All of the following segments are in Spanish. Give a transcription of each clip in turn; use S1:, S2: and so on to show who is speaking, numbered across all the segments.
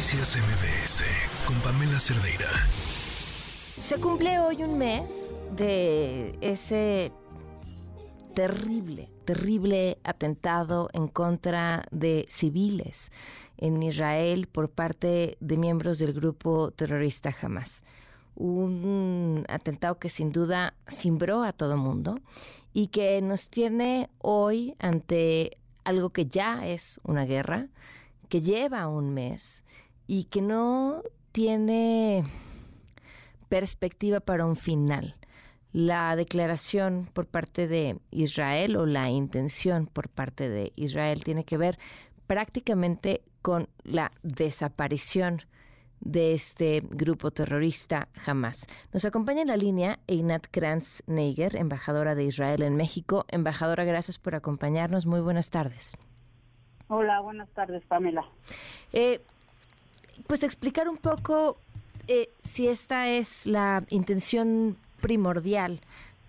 S1: Noticias MBS con Pamela Cerdeira.
S2: Se cumple hoy un mes de ese terrible, terrible atentado en contra de civiles en Israel por parte de miembros del grupo terrorista Hamas. Un atentado que sin duda cimbró a todo mundo y que nos tiene hoy ante algo que ya es una guerra, que lleva un mes y que no tiene perspectiva para un final. La declaración por parte de Israel o la intención por parte de Israel tiene que ver prácticamente con la desaparición de este grupo terrorista Hamas. Nos acompaña en la línea Einat Kranz Neiger, embajadora de Israel en México. Embajadora, gracias por acompañarnos. Muy buenas tardes.
S3: Hola, buenas tardes, Pamela.
S2: Eh, pues explicar un poco eh, si esta es la intención primordial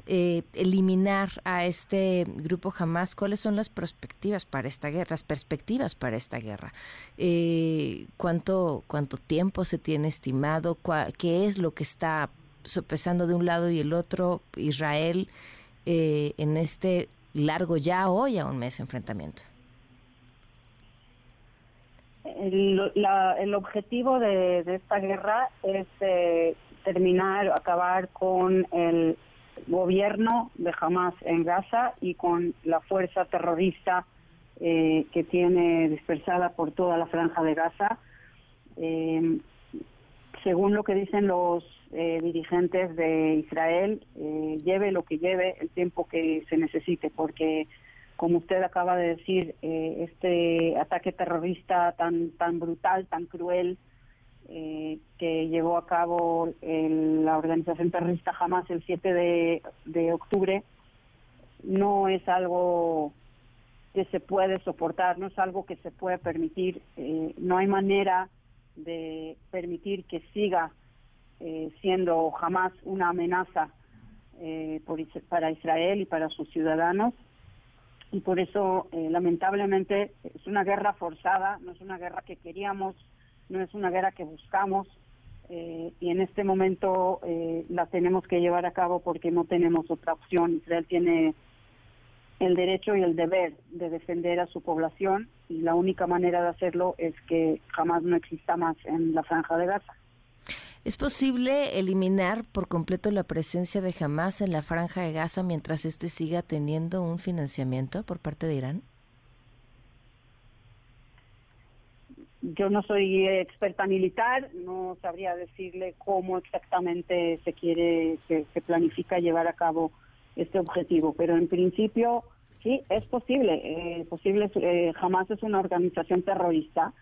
S2: eh, eliminar a este grupo jamás, ¿cuáles son las perspectivas para esta guerra? Las perspectivas para esta guerra. Eh, ¿cuánto, ¿Cuánto tiempo se tiene estimado? ¿Qué es lo que está sopesando de un lado y el otro Israel eh, en este largo ya hoy a un mes enfrentamiento?
S3: El, el objetivo de, esta guerra es terminar, acabar con el gobierno de Hamas en Gaza y con la fuerza terrorista eh, que tiene dispersada por toda la franja de Gaza. Eh, según lo que dicen los eh, dirigentes de Israel, lleve lo que lleve el tiempo que se necesite, porque como usted acaba de decir, este ataque terrorista tan tan brutal, tan cruel, eh, que llevó a cabo la organización terrorista Hamas el 7 de, octubre no es algo que se puede soportar, no es algo que se puede permitir, eh, no hay manera de permitir que siga eh, siendo jamás una amenaza para Israel y para sus ciudadanos. Y por eso, lamentablemente, es una guerra forzada, no es una guerra que queríamos no es una guerra que buscamos eh, y en este momento eh, la tenemos que llevar a cabo porque no tenemos otra opción. Israel tiene el derecho y el deber de defender a su población y la única manera de hacerlo es que jamás no exista más en la franja de Gaza.
S2: ¿Es posible eliminar por completo la presencia de Hamas en la franja de Gaza mientras éste siga teniendo un financiamiento por parte de Irán?
S3: Yo no soy experta militar, no sabría decirle cómo exactamente se quiere, se, planifica llevar a cabo este objetivo, pero en principio sí, es posible. Eh, posible eh, es una organización terrorista,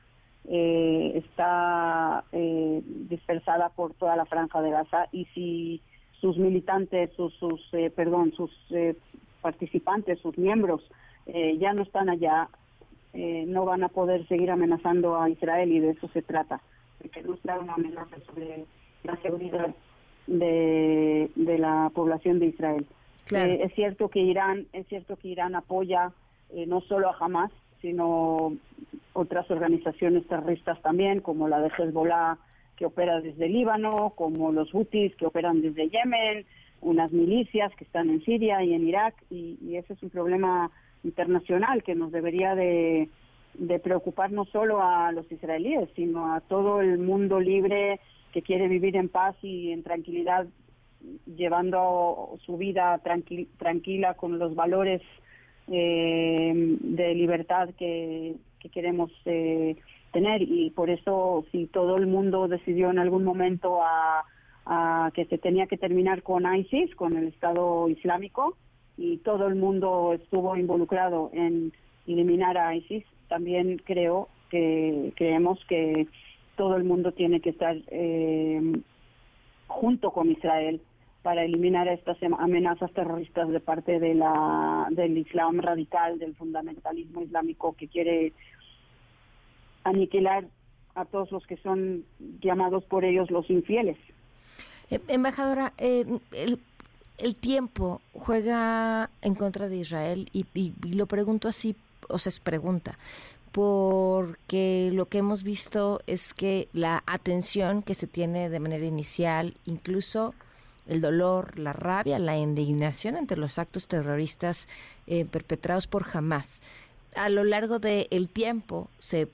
S3: eh, está eh, dispersada por toda la franja de Gaza y si sus militantes, sus, sus perdón, sus participantes, sus miembros ya no están allá, eh, no van a poder seguir amenazando a Israel y de eso se trata, de que no sea una amenaza sobre la seguridad de, de la población de Israel. Eh, es cierto que Irán, es cierto que Irán apoya eh, no solo a Hamas, sino otras organizaciones terroristas también, como la de Hezbollah que opera desde Líbano, como los Houthis que operan desde Yemen, unas milicias que están en Siria y en Irak, y, y ese es un problema internacional que nos debería de, preocupar no solo a los israelíes, sino a todo el mundo libre que quiere vivir en paz y en tranquilidad, llevando su vida tranquila con los valores eh, de libertad que, queremos eh, tener. Y por eso, si todo el mundo decidió en algún momento a que se tenía que terminar con ISIS, con el Estado Islámico, y todo el mundo estuvo involucrado en eliminar a ISIS, también creo que creemos que todo el mundo tiene que estar eh, junto con Israel para eliminar estas amenazas terroristas de parte de la del Islam radical, del fundamentalismo islámico que quiere aniquilar a todos los que son llamados por ellos los infieles.
S2: Eh, embajadora, eh, el, el tiempo juega en contra de Israel y, lo pregunto así, o se pregunta, porque lo que hemos visto es que la atención que se tiene de manera inicial, incluso el dolor, la rabia, la indignación ante los actos terroristas eh, perpetrados por Hamas, a lo largo del tiempo se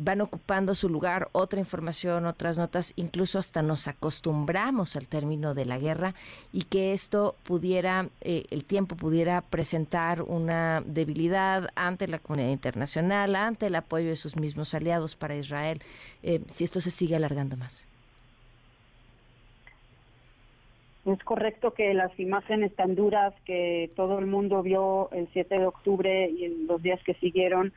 S2: van ocupando su lugar otra información, otras notas, incluso hasta nos acostumbramos al término de la guerra y que esto pudiera, eh, el tiempo pudiera presentar una debilidad ante la comunidad internacional, ante el apoyo de sus mismos aliados para Israel, eh, si esto se sigue alargando más.
S3: Es correcto que las imágenes tan duras que todo el mundo vio el 7 de octubre y en los días que siguieron,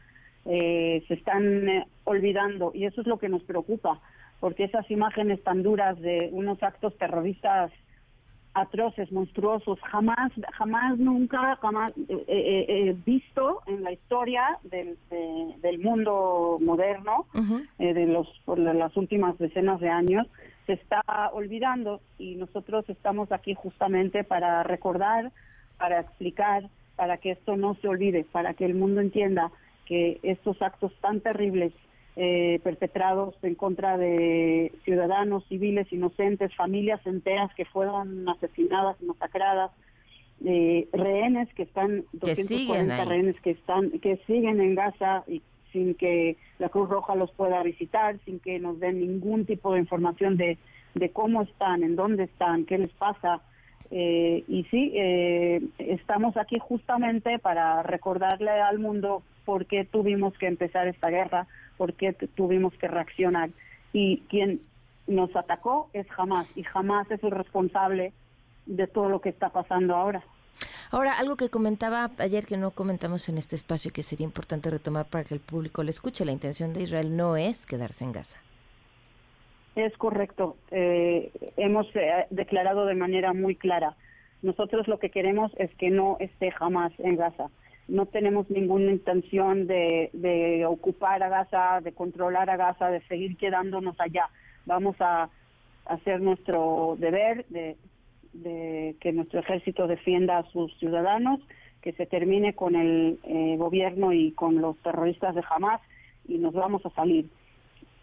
S3: eh, se están eh, olvidando. Y eso es lo que nos preocupa, porque esas imágenes tan duras de unos actos terroristas atroces, monstruosos, jamás, jamás, nunca, jamás eh, visto en la historia del, del mundo moderno, de los por las últimas decenas de años, se está olvidando y nosotros estamos aquí justamente para recordar, para explicar, para que esto no se olvide, para que el mundo entienda que estos actos tan terribles eh, perpetrados en contra de ciudadanos civiles inocentes, familias enteras que fueron asesinadas, masacradas, eh, rehenes que están, 240 rehenes que están, que siguen en Gaza y sin que la Cruz Roja los pueda visitar, sin que nos den ningún tipo de información de, de cómo están, en dónde están, qué les pasa. Eh, y sí, estamos aquí justamente para recordarle al mundo por qué tuvimos que empezar esta guerra, por qué tuvimos que reaccionar. Y quien nos atacó es Hamas, y Hamas es el responsable de todo lo que está pasando ahora.
S2: Ahora, algo que comentaba ayer que no comentamos en este espacio que sería importante retomar para que el público le escuche, la intención de Israel no es quedarse en Gaza.
S3: Es correcto. Eh, hemos eh, declarado de manera muy clara. Nosotros lo que queremos es que no esté jamás en Gaza no tenemos ninguna intención de, ocupar a Gaza, de controlar a Gaza, de seguir quedándonos allá. Vamos a hacer nuestro deber de, que nuestro ejército defienda a sus ciudadanos, que se termine con el eh, gobierno y con los terroristas de Hamas y nos vamos a salir.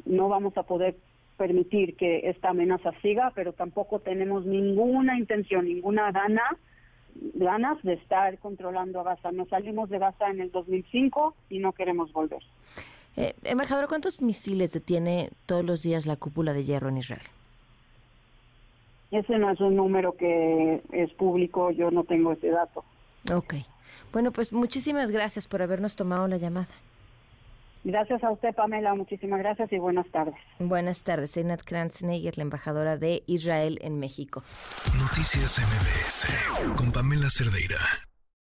S3: No vamos a poder permitir que esta amenaza siga, pero tampoco tenemos ninguna intención, ninguna gana ganas de estar controlando a Gaza. Nos salimos de Gaza en el 2005 y no queremos volver.
S2: Eh, embajador, ¿cuántos misiles detiene todos los días la cúpula de hierro en Israel?
S3: Ese no es un número que es público, yo no tengo ese dato.
S2: Ok. Bueno, pues muchísimas gracias por habernos tomado la llamada.
S3: Gracias a usted, Pamela. Muchísimas gracias y buenas tardes.
S2: Buenas tardes. Einat Kranzneiger, la embajadora de Israel en México.
S1: Noticias MBS con Pamela Cerdeira.